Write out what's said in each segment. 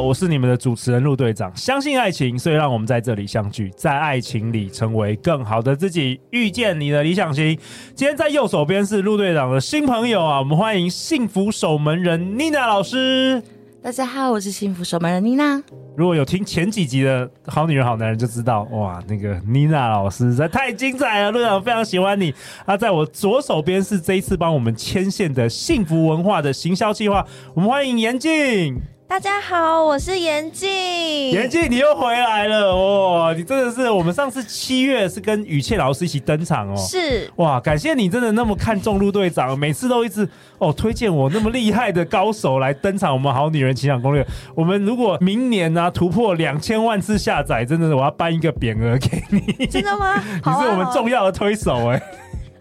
我是你们的主持人陆队长，相信爱情，所以让我们在这里相聚，在爱情里成为更好的自己，遇见你的理想型。今天在右手边是陆队长的新朋友啊，我们欢迎幸福守门人妮娜老师。大家好，我是幸福守门人妮娜。如果有听前几集的好女人好男人就知道，哇，那个妮娜老师实在太精彩了，陆队长非常喜欢你。啊，在我左手边是这一次帮我们牵线的幸福文化的行销计划，我们欢迎严静。大家好，我是严静。严静，你又回来了哦！你真的是我们上次七月是跟雨倩老师一起登场哦。是哇，感谢你真的那么看重陆队长，每次都一直哦推荐我那么厉害的高手来登场。我们好女人情感攻略，我们如果明年呢、啊、突破两千万次下载，真的是我要颁一个匾额给你。真的吗？你是我们重要的推手哎。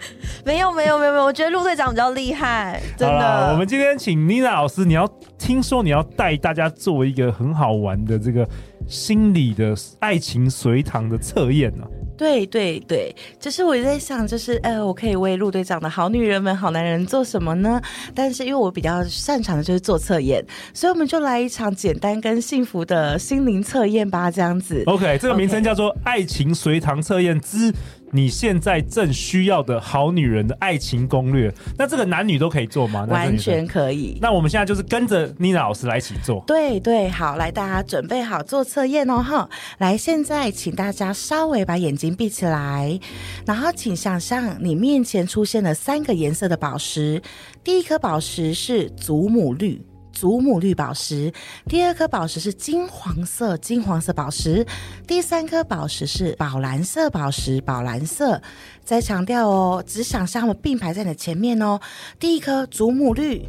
没有没有没有没有，我觉得陆队长比较厉害，真的。我们今天请妮娜老师，你要听说你要带大家做一个很好玩的这个心理的爱情随堂的测验呢？对对对，就是我在想，就是呃，我可以为陆队长的好女人们、好男人做什么呢？但是因为我比较擅长的就是做测验，所以我们就来一场简单跟幸福的心灵测验吧，这样子。OK，这个名称叫做“爱情随堂测验之”。你现在正需要的好女人的爱情攻略，那这个男女都可以做吗？完全可以。那我们现在就是跟着妮娜老师来一起做。对对，好，来大家准备好做测验哦，哈。来，现在请大家稍微把眼睛闭起来，然后请想象你面前出现了三个颜色的宝石，第一颗宝石是祖母绿。祖母绿宝石，第二颗宝石是金黄色，金黄色宝石，第三颗宝石是宝蓝色宝石，宝蓝色。再强调哦，只想象它们并排在你的前面哦。第一颗祖母绿，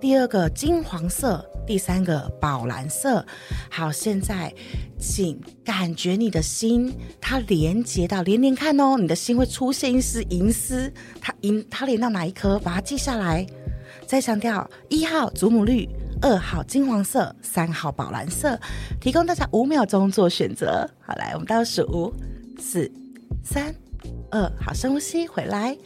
第二个金黄色，第三个宝蓝色。好，现在请感觉你的心，它连接到连连看哦，你的心会出现一丝银丝，它银它连到哪一颗？把它记下来。再强调，一号祖母绿，二号金黄色，三号宝蓝色，提供大家五秒钟做选择。好，来，我们倒数五、四、三、二，好，深呼吸，回来。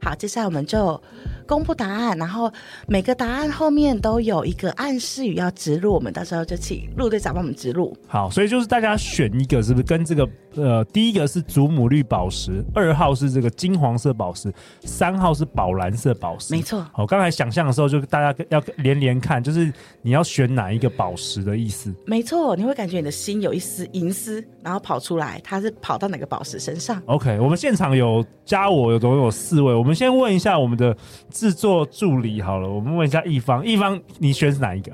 好，接下来我们就公布答案，然后每个答案后面都有一个暗示语要植入，我们到时候就请陆队长帮我们植入。好，所以就是大家选一个，是不是跟这个呃，第一个是祖母绿宝石，二号是这个金黄色宝石，三号是宝蓝色宝石。没错。好，刚才想象的时候，就大家要连连看，就是你要选哪一个宝石的意思。没错，你会感觉你的心有一丝银丝，然后跑出来，它是跑到哪个宝石身上？OK，我们现场有加我，有总共有四位，我们。先问一下我们的制作助理好了，我们问一下一方，一方你选是哪一个？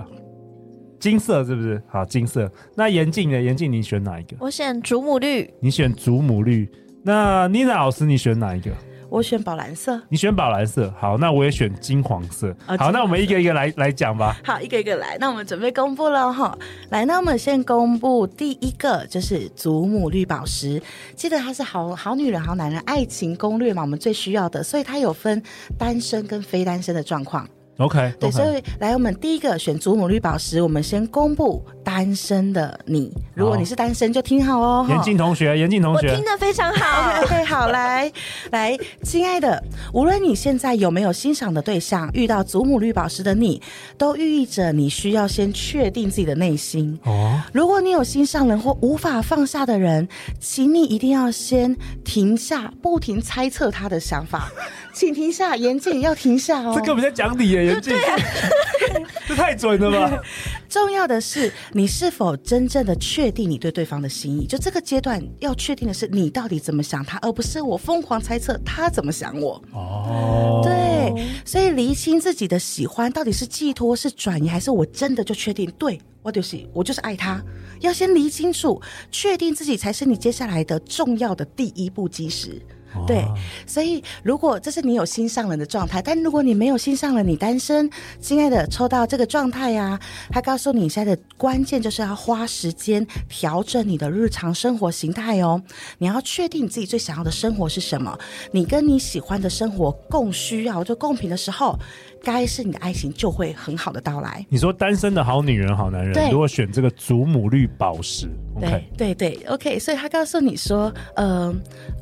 金色是不是？好，金色。那严静呢？严静你选哪一个？我选祖母绿。你选祖母绿。那妮娜老师你选哪一个？我选宝蓝色，你选宝蓝色，好，那我也选金黄色。哦、好，那我们一个一个来来讲吧。好，一个一个来。那我们准备公布了哈。来，那我们先公布第一个，就是祖母绿宝石。记得它是好好女人、好男人爱情攻略嘛，我们最需要的，所以它有分单身跟非单身的状况。OK，对，所以来我们第一个选祖母绿宝石，我们先公布单身的你。如果你是单身，就听好哦。严静同学，严静同学，我听得非常好。OK，好，来来，亲爱的，无论你现在有没有欣赏的对象，遇到祖母绿宝石的你，都寓意着你需要先确定自己的内心。哦，如果你有心上人或无法放下的人，请你一定要先停下，不停猜测他的想法。请停下，严静要停下哦。这个我们在讲理耶，这太准了吧！重要的是，你是否真正的确定你对对方的心意？就这个阶段要确定的是，你到底怎么想他，而不是我疯狂猜测他怎么想我。哦，对，所以厘清自己的喜欢到底是寄托、是转移，还是我真的就确定？对，我就是我就是爱他。要先厘清楚，确定自己才是你接下来的重要的第一步基石。对，所以如果这是你有心上人的状态，但如果你没有心上人，你单身，亲爱的，抽到这个状态呀，他告诉你现在的关键就是要花时间调整你的日常生活形态哦。你要确定你自己最想要的生活是什么，你跟你喜欢的生活共需要就共频的时候。该是你的爱情就会很好的到来。你说单身的好女人、好男人，如果选这个祖母绿宝石，对 okay 对对，OK。所以他告诉你说，呃，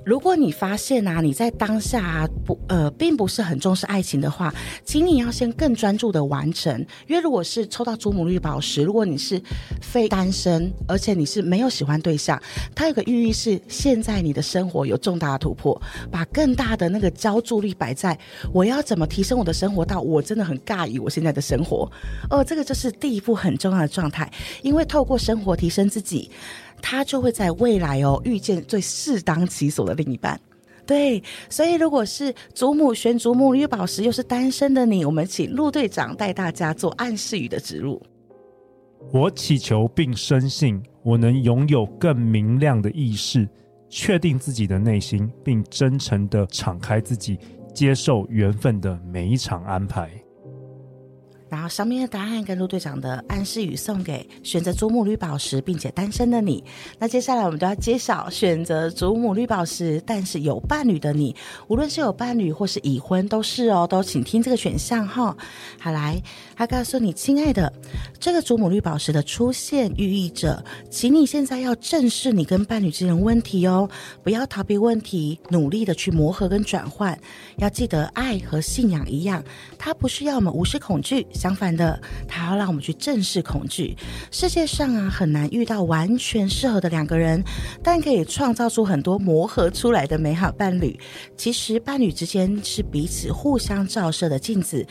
如果你发现啊，你在当下、不呃，并不是很重视爱情的话，请你要先更专注的完成。因为如果是抽到祖母绿宝石，如果你是非单身，而且你是没有喜欢对象，它有个寓意是现在你的生活有重大的突破，把更大的那个焦注力摆在我要怎么提升我的生活到。我真的很尬于我现在的生活，哦，这个就是第一步很重要的状态，因为透过生活提升自己，他就会在未来哦遇见最适当其所的另一半。对，所以如果是祖母选祖母绿宝石又是单身的你，我们请陆队长带大家做暗示语的植入。我祈求并深信，我能拥有更明亮的意识，确定自己的内心，并真诚的敞开自己。接受缘分的每一场安排。然后上面的答案跟陆队长的暗示语送给选择祖母绿宝石并且单身的你。那接下来我们就要揭晓选择祖母绿宝石但是有伴侣的你，无论是有伴侣或是已婚都是哦，都请听这个选项哈。好来，他告诉你，亲爱的，这个祖母绿宝石的出现寓意着，请你现在要正视你跟伴侣之间的问题哦，不要逃避问题，努力的去磨合跟转换。要记得，爱和信仰一样，它不是要我们无视恐惧。相反的，他要让我们去正视恐惧。世界上啊，很难遇到完全适合的两个人，但可以创造出很多磨合出来的美好伴侣。其实，伴侣之间是彼此互相照射的镜子。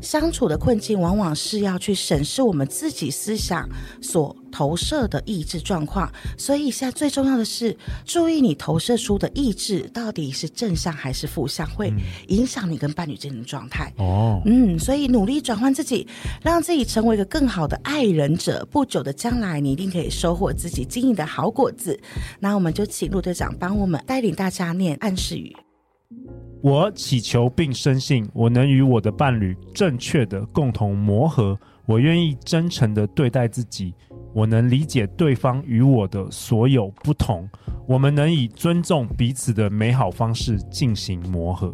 相处的困境，往往是要去审视我们自己思想所投射的意志状况。所以，现在最重要的是注意你投射出的意志到底是正向还是负向，会影响你跟伴侣之间的状态。哦，嗯，所以努力转换自己，让自己成为一个更好的爱人者。不久的将来，你一定可以收获自己经营的好果子。那我们就请陆队长帮我们带领大家念暗示语。我祈求并深信，我能与我的伴侣正确的共同磨合。我愿意真诚的对待自己，我能理解对方与我的所有不同。我们能以尊重彼此的美好方式进行磨合。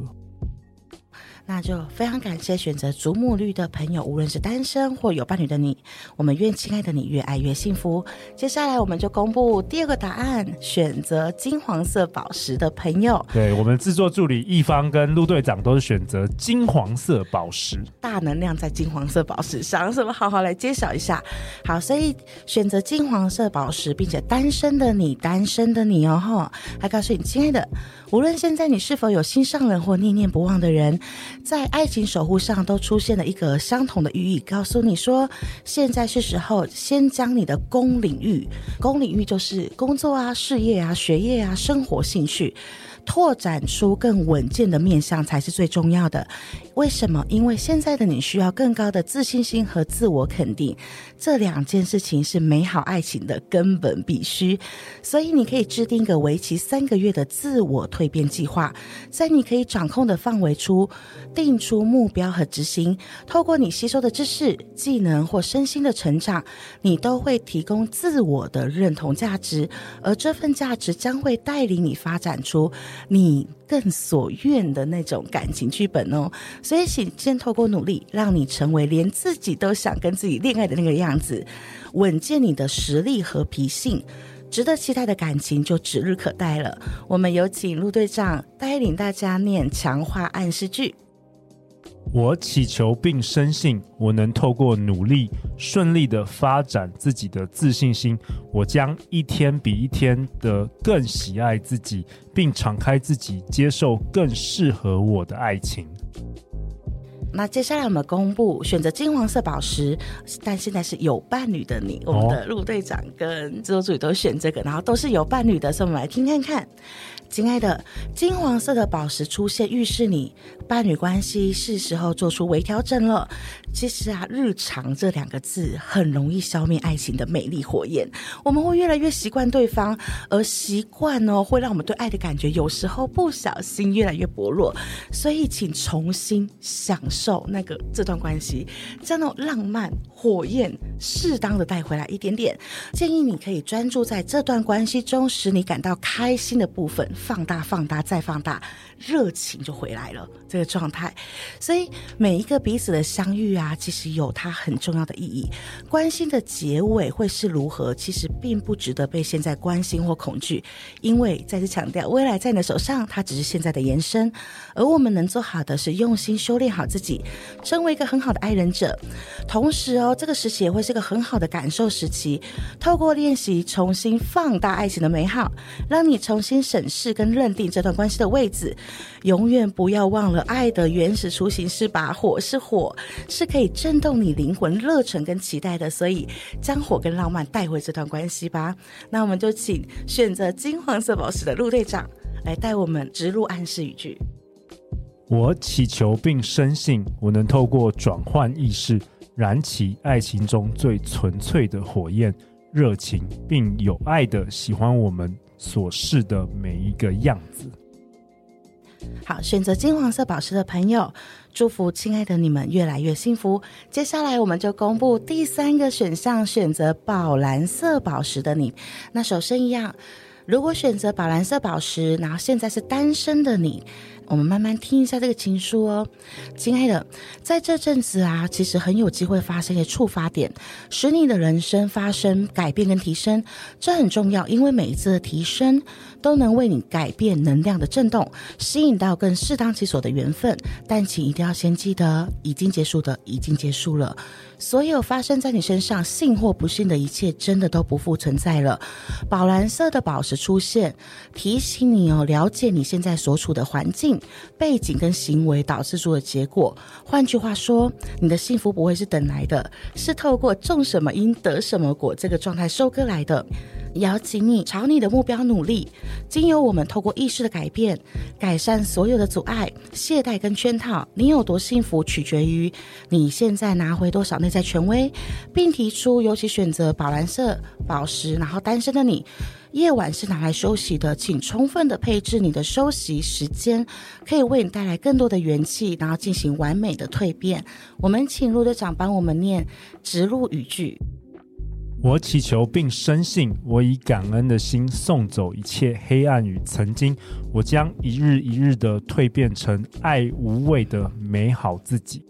那就非常感谢选择祖母绿的朋友，无论是单身或有伴侣的你，我们愿亲爱的你越爱越幸福。接下来我们就公布第二个答案，选择金黄色宝石的朋友，对，我们制作助理一方跟陆队长都是选择金黄色宝石，大能量在金黄色宝石上，是不是？好好来揭晓一下。好，所以选择金黄色宝石并且单身的你，单身的你哦，吼，还告诉你，亲爱的，无论现在你是否有心上人或念念不忘的人。在爱情守护上都出现了一个相同的寓意，告诉你说，现在是时候先将你的公领域，公领域就是工作啊、事业啊、学业啊、生活兴趣。拓展出更稳健的面向才是最重要的。为什么？因为现在的你需要更高的自信心和自我肯定，这两件事情是美好爱情的根本必须。所以你可以制定一个为期三个月的自我蜕变计划，在你可以掌控的范围处定出目标和执行。透过你吸收的知识、技能或身心的成长，你都会提供自我的认同价值，而这份价值将会带领你发展出。你更所愿的那种感情剧本哦，所以请先透过努力，让你成为连自己都想跟自己恋爱的那个样子，稳健你的实力和脾性，值得期待的感情就指日可待了。我们有请陆队长带领大家念强化暗示句。我祈求并深信，我能透过努力顺利的发展自己的自信心。我将一天比一天的更喜爱自己，并敞开自己，接受更适合我的爱情。那接下来我们公布选择金黄色宝石，但现在是有伴侣的你，我们的陆队长跟制作组都选这个，然后都是有伴侣的，所以我们来听看看。亲爱的，金黄色的宝石出现，预示你伴侣关系是时候做出微调整了。其实啊，日常这两个字很容易消灭爱情的美丽火焰。我们会越来越习惯对方，而习惯哦，会让我们对爱的感觉有时候不小心越来越薄弱。所以，请重新享受受那个这段关系，将那种浪漫火焰适当的带回来一点点。建议你可以专注在这段关系中使你感到开心的部分。放大，放大，再放大，热情就回来了。这个状态，所以每一个彼此的相遇啊，其实有它很重要的意义。关心的结尾会是如何，其实并不值得被现在关心或恐惧，因为再次强调，未来在你的手上，它只是现在的延伸。而我们能做好的是用心修炼好自己，成为一个很好的爱人者。同时哦，这个时期也会是个很好的感受时期，透过练习重新放大爱情的美好，让你重新审视。跟认定这段关系的位置，永远不要忘了，爱的原始雏形是把火，是火，是可以震动你灵魂热忱跟期待的。所以，将火跟浪漫带回这段关系吧。那我们就请选择金黄色宝石的陆队长来带我们植入暗示语句。我祈求并深信，我能透过转换意识，燃起爱情中最纯粹的火焰，热情并有爱的喜欢我们。所示的每一个样子。好，选择金黄色宝石的朋友，祝福亲爱的你们越来越幸福。接下来，我们就公布第三个选项，选择宝蓝色宝石的你。那首先一样，如果选择宝蓝色宝石，然后现在是单身的你。我们慢慢听一下这个情书哦，亲爱的，在这阵子啊，其实很有机会发生一些触发点，使你的人生发生改变跟提升，这很重要，因为每一次的提升都能为你改变能量的震动，吸引到更适当其所的缘分。但请一定要先记得，已经结束的已经结束了。所有发生在你身上幸或不幸的一切，真的都不复存在了。宝蓝色的宝石出现，提醒你哦，了解你现在所处的环境、背景跟行为导致出的结果。换句话说，你的幸福不会是等来的，是透过种什么因得什么果这个状态收割来的。邀请你朝你的目标努力，经由我们透过意识的改变，改善所有的阻碍、懈怠跟圈套。你有多幸福，取决于你现在拿回多少内在权威，并提出，尤其选择宝蓝色宝石，然后单身的你，夜晚是拿来休息的，请充分的配置你的休息时间，可以为你带来更多的元气，然后进行完美的蜕变。我们请陆队长帮我们念植入语句。我祈求并深信，我以感恩的心送走一切黑暗与曾经，我将一日一日的蜕变成爱无畏的美好自己。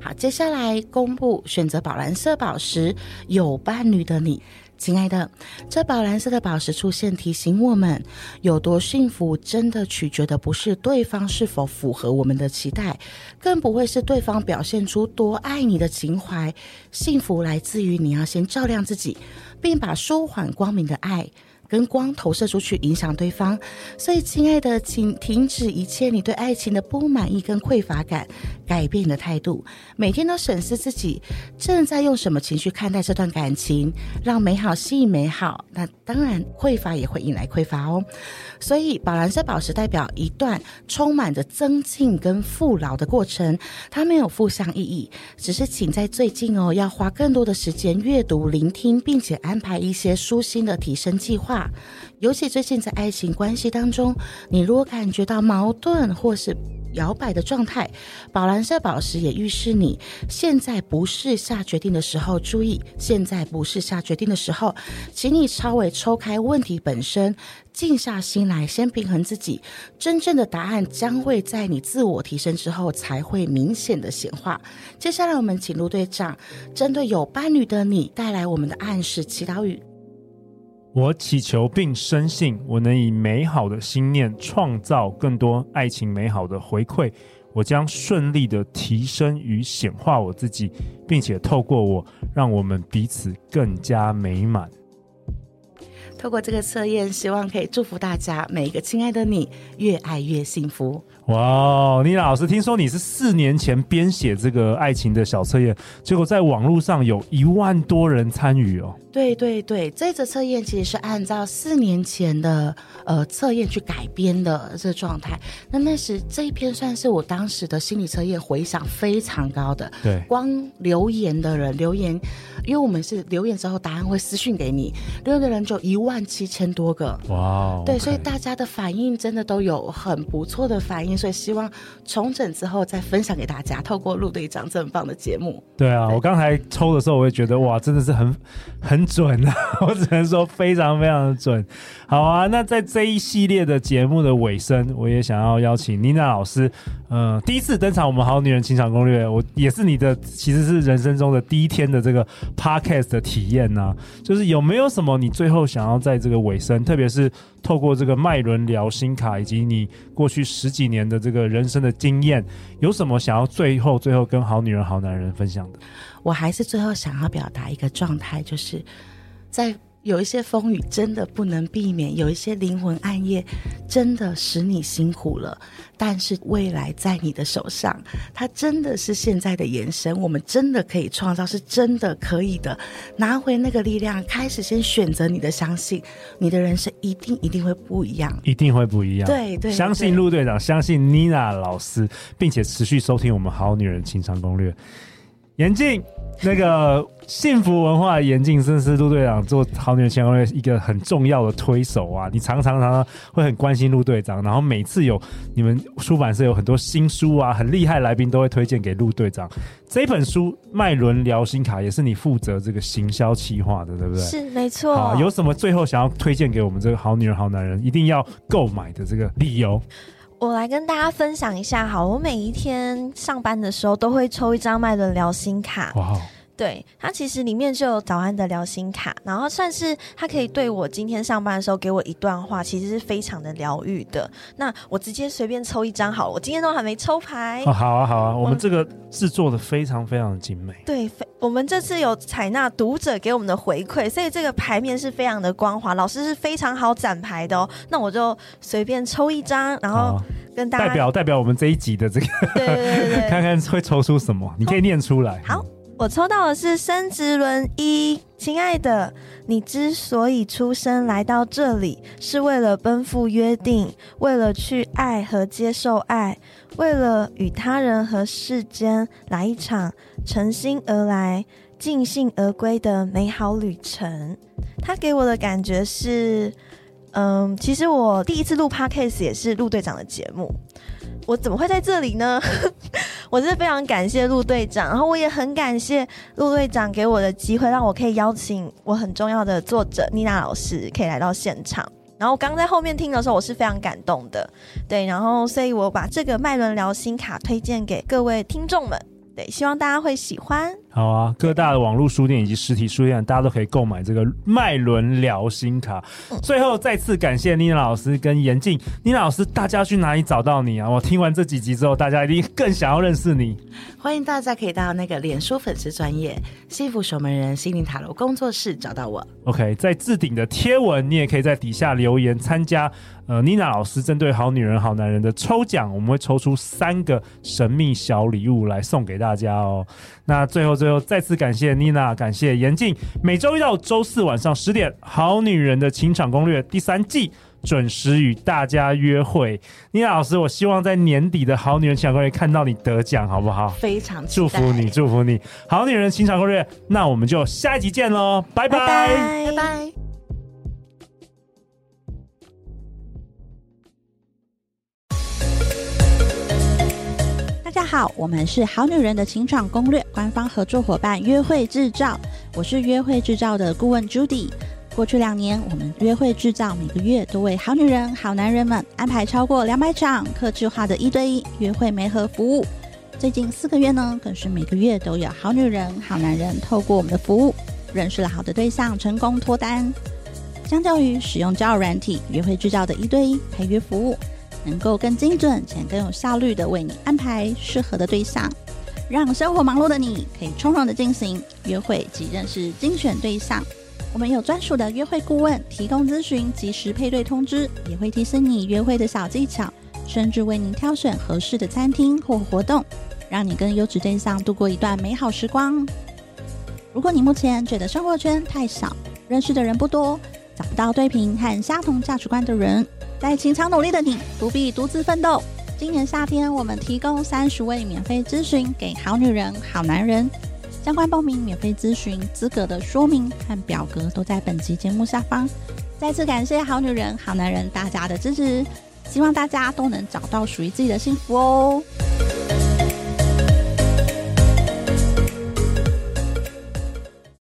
好，接下来公布选择宝蓝色宝石有伴侣的你。亲爱的，这宝蓝色的宝石出现，提醒我们有多幸福，真的取决的不是对方是否符合我们的期待，更不会是对方表现出多爱你的情怀。幸福来自于你要先照亮自己，并把舒缓光明的爱。跟光投射出去，影响对方。所以，亲爱的，请停止一切你对爱情的不满意跟匮乏感，改变你的态度。每天都审视自己正在用什么情绪看待这段感情，让美好吸引美好。那当然，匮乏也会引来匮乏哦。所以，宝蓝色宝石代表一段充满着增进跟富饶的过程，它没有负向意义，只是请在最近哦，要花更多的时间阅读、聆听，并且安排一些舒心的提升计划。尤其最近在爱情关系当中，你如果感觉到矛盾或是摇摆的状态，宝蓝色宝石也预示你现在不是下决定的时候。注意，现在不是下决定的时候，请你稍微抽开问题本身，静下心来，先平衡自己。真正的答案将会在你自我提升之后才会明显的显化。接下来，我们请陆队长针对有伴侣的你带来我们的暗示祈祷语。我祈求并深信，我能以美好的心念创造更多爱情美好的回馈。我将顺利的提升与显化我自己，并且透过我，让我们彼此更加美满。透过这个测验，希望可以祝福大家每一个亲爱的你，越爱越幸福。哇，妮娜老师，听说你是四年前编写这个爱情的小测验，结果在网络上有一万多人参与哦。对对对，这则测验其实是按照四年前的呃测验去改编的这个状态。那那时这一篇算是我当时的心理测验回响非常高的。对，光留言的人留言，因为我们是留言之后答案会私讯给你，留言的人就一万七千多个。哇，对，okay 所以大家的反应真的都有很不错的反应。所以希望重整之后再分享给大家，透过陆队长这么棒的节目。对啊，对我刚才抽的时候，我也觉得哇，真的是很很准啊！我只能说非常非常的准。好啊，那在这一系列的节目的尾声，我也想要邀请妮娜老师，嗯，第一次登场我们好女人情场攻略，我也是你的，其实是人生中的第一天的这个 podcast 的体验呢、就是有没有什么你最后想要在这个尾声，特别是透过这个脉轮聊心卡，以及你过去十几年的这个人生的经验，有什么想要最后最后跟好女人好男人分享的？我还是最后想要表达一个状态，就是在。有一些风雨真的不能避免，有一些灵魂暗夜真的使你辛苦了。但是未来在你的手上，它真的是现在的延伸。我们真的可以创造，是真的可以的。拿回那个力量，开始先选择你的相信，你的人生一定一定会不一样，一定会不一样。对对，相信陆队长，相信妮娜老师，并且持续收听我们好女人情商攻略。严静，那个幸福文化的严静，真是陆队长做好女人情场攻略一个很重要的推手啊！你常常常常会很关心陆队长，然后每次有你们出版社有很多新书啊，很厉害来宾都会推荐给陆队长。这本书《脉轮聊心卡》也是你负责这个行销企划的，对不对？是，没错。好，有什么最后想要推荐给我们这个好女人好男人一定要购买的这个理由？我来跟大家分享一下，哈，我每一天上班的时候都会抽一张麦伦聊心卡。对，它其实里面就有早安的聊心卡，然后算是它可以对我今天上班的时候给我一段话，其实是非常的疗愈的。那我直接随便抽一张好了，我今天都还没抽牌。哦，好啊，好啊，我们这个制作的非常非常的精美。对，我们这次有采纳读者给我们的回馈，所以这个牌面是非常的光滑，老师是非常好展牌的哦。那我就随便抽一张，然后跟大家代表代表我们这一集的这个，对对对对，看看会抽出什么，你可以念出来。好。我抽到的是生殖轮一，亲爱的，你之所以出生来到这里，是为了奔赴约定，为了去爱和接受爱，为了与他人和世间来一场诚心而来、尽兴而归的美好旅程。他给我的感觉是，嗯，其实我第一次录 Podcast 也是陆队长的节目。我怎么会在这里呢？我是非常感谢陆队长，然后我也很感谢陆队长给我的机会，让我可以邀请我很重要的作者妮娜老师可以来到现场。然后我刚在后面听的时候，我是非常感动的，对，然后所以我把这个麦伦聊心卡推荐给各位听众们，对，希望大家会喜欢。好啊，各大的网络书店以及实体书店，大家都可以购买这个麦伦聊心卡。嗯、最后再次感谢妮娜老师跟严静，妮娜老师，大家去哪里找到你啊？我听完这几集之后，大家一定更想要认识你。欢迎大家可以到那个脸书粉丝专业幸福守门人心灵塔罗工作室找到我。OK，在置顶的贴文，你也可以在底下留言参加。呃，妮娜老师针对好女人好男人的抽奖，我们会抽出三个神秘小礼物来送给大家哦。那最后最后再次感谢妮娜，感谢严静。每周一到周四晚上十点，《好女人的情场攻略》第三季准时与大家约会。妮娜老师，我希望在年底的好女人情场攻略看到你得奖，好不好？非常祝福你，祝福你。好女人情场攻略，那我们就下一集见喽，拜拜，拜拜。好，我们是好女人的情场攻略官方合作伙伴约会制造，我是约会制造的顾问 Judy。过去两年，我们约会制造每个月都为好女人、好男人们安排超过两百场客制化的一对一约会媒合服务。最近四个月呢，更是每个月都有好女人、好男人透过我们的服务认识了好的对象，成功脱单。相较于使用交友软体，约会制造的一对一陪约服务。能够更精准且更有效率地为你安排适合的对象，让生活忙碌的你可以从容地进行约会及认识精选对象。我们有专属的约会顾问提供咨询，及时配对通知，也会提醒你约会的小技巧，甚至为您挑选合适的餐厅或活动，让你跟优质对象度过一段美好时光。如果你目前觉得生活圈太小，认识的人不多，找不到对频和相同价值观的人，在情场努力的你不必独自奋斗。今年夏天，我们提供三十位免费咨询给好女人、好男人。相关报名、免费咨询资格的说明和表格都在本集节目下方。再次感谢好女人、好男人大家的支持，希望大家都能找到属于自己的幸福哦。